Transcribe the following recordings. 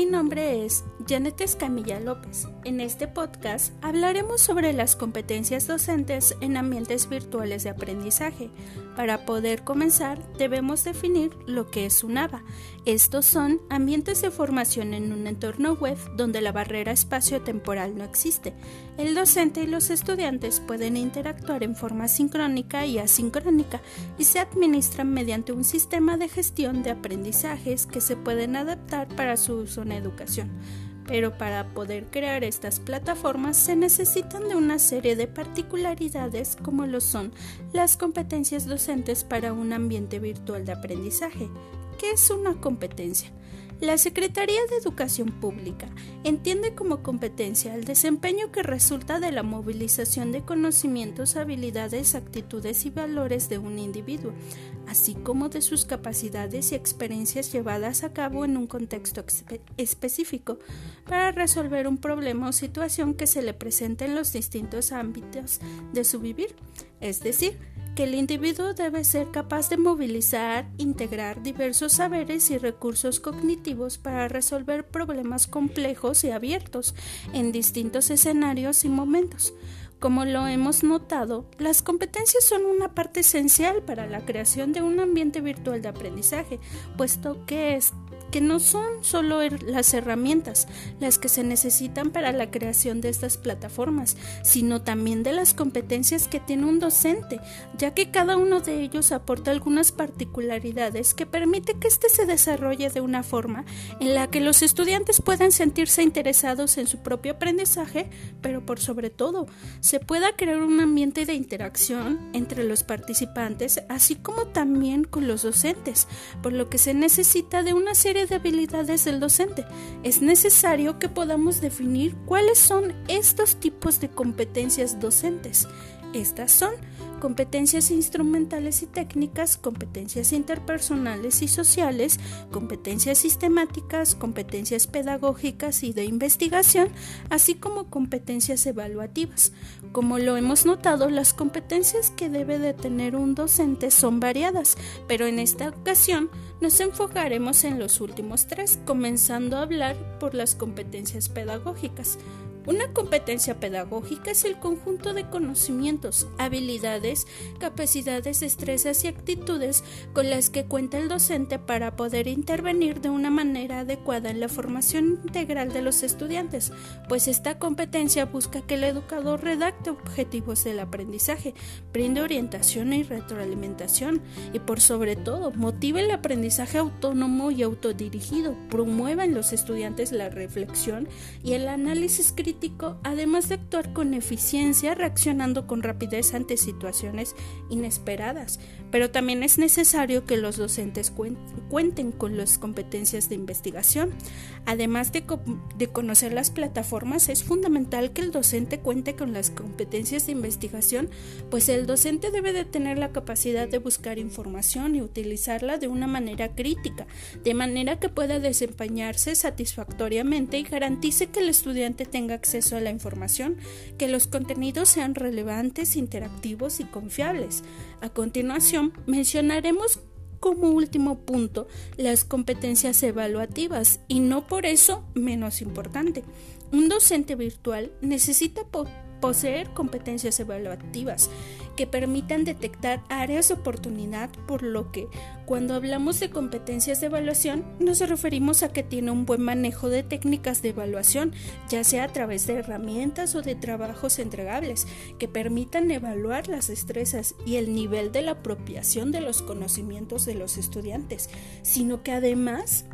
Mi nombre es Janet Escamilla López. En este podcast hablaremos sobre las competencias docentes en ambientes virtuales de aprendizaje. Para poder comenzar, debemos definir lo que es un ABA. Estos son ambientes de formación en un entorno web donde la barrera espacio-temporal no existe. El docente y los estudiantes pueden interactuar en forma sincrónica y asincrónica y se administran mediante un sistema de gestión de aprendizajes que se pueden adaptar para su uso en educación pero para poder crear estas plataformas se necesitan de una serie de particularidades como lo son las competencias docentes para un ambiente virtual de aprendizaje. ¿Qué es una competencia? La Secretaría de Educación Pública entiende como competencia el desempeño que resulta de la movilización de conocimientos, habilidades, actitudes y valores de un individuo, así como de sus capacidades y experiencias llevadas a cabo en un contexto específico para resolver un problema o situación que se le presenta en los distintos ámbitos de su vivir, es decir, que el individuo debe ser capaz de movilizar, integrar diversos saberes y recursos cognitivos para resolver problemas complejos y abiertos en distintos escenarios y momentos. Como lo hemos notado, las competencias son una parte esencial para la creación de un ambiente virtual de aprendizaje, puesto que es que no son solo las herramientas las que se necesitan para la creación de estas plataformas, sino también de las competencias que tiene un docente, ya que cada uno de ellos aporta algunas particularidades que permite que éste se desarrolle de una forma en la que los estudiantes puedan sentirse interesados en su propio aprendizaje, pero por sobre todo se pueda crear un ambiente de interacción entre los participantes, así como también con los docentes, por lo que se necesita de una serie de habilidades del docente. Es necesario que podamos definir cuáles son estos tipos de competencias docentes. Estas son competencias instrumentales y técnicas, competencias interpersonales y sociales, competencias sistemáticas, competencias pedagógicas y de investigación, así como competencias evaluativas. Como lo hemos notado, las competencias que debe de tener un docente son variadas, pero en esta ocasión nos enfocaremos en los últimos tres, comenzando a hablar por las competencias pedagógicas. Una competencia pedagógica es el conjunto de conocimientos, habilidades, capacidades, destrezas y actitudes con las que cuenta el docente para poder intervenir de una manera adecuada en la formación integral de los estudiantes, pues esta competencia busca que el educador redacte objetivos del aprendizaje, brinde orientación y retroalimentación y por sobre todo motive el aprendizaje autónomo y autodirigido, promueva en los estudiantes la reflexión y el análisis crítico además de actuar con eficiencia, reaccionando con rapidez ante situaciones inesperadas. Pero también es necesario que los docentes cuenten con las competencias de investigación. Además de, de conocer las plataformas, es fundamental que el docente cuente con las competencias de investigación, pues el docente debe de tener la capacidad de buscar información y utilizarla de una manera crítica, de manera que pueda desempeñarse satisfactoriamente y garantice que el estudiante tenga acceso a la información, que los contenidos sean relevantes, interactivos y confiables. A continuación, mencionaremos como último punto las competencias evaluativas y no por eso menos importante. Un docente virtual necesita poseer competencias evaluativas que permitan detectar áreas de oportunidad, por lo que cuando hablamos de competencias de evaluación nos referimos a que tiene un buen manejo de técnicas de evaluación, ya sea a través de herramientas o de trabajos entregables, que permitan evaluar las destrezas y el nivel de la apropiación de los conocimientos de los estudiantes, sino que además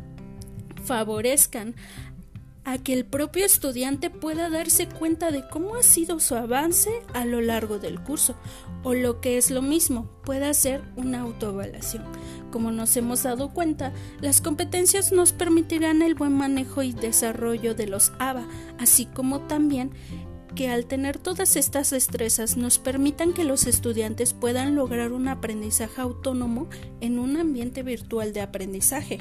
favorezcan a que el propio estudiante pueda darse cuenta de cómo ha sido su avance a lo largo del curso, o lo que es lo mismo, pueda hacer una autoevaluación. Como nos hemos dado cuenta, las competencias nos permitirán el buen manejo y desarrollo de los ABA, así como también que al tener todas estas destrezas nos permitan que los estudiantes puedan lograr un aprendizaje autónomo en un ambiente virtual de aprendizaje.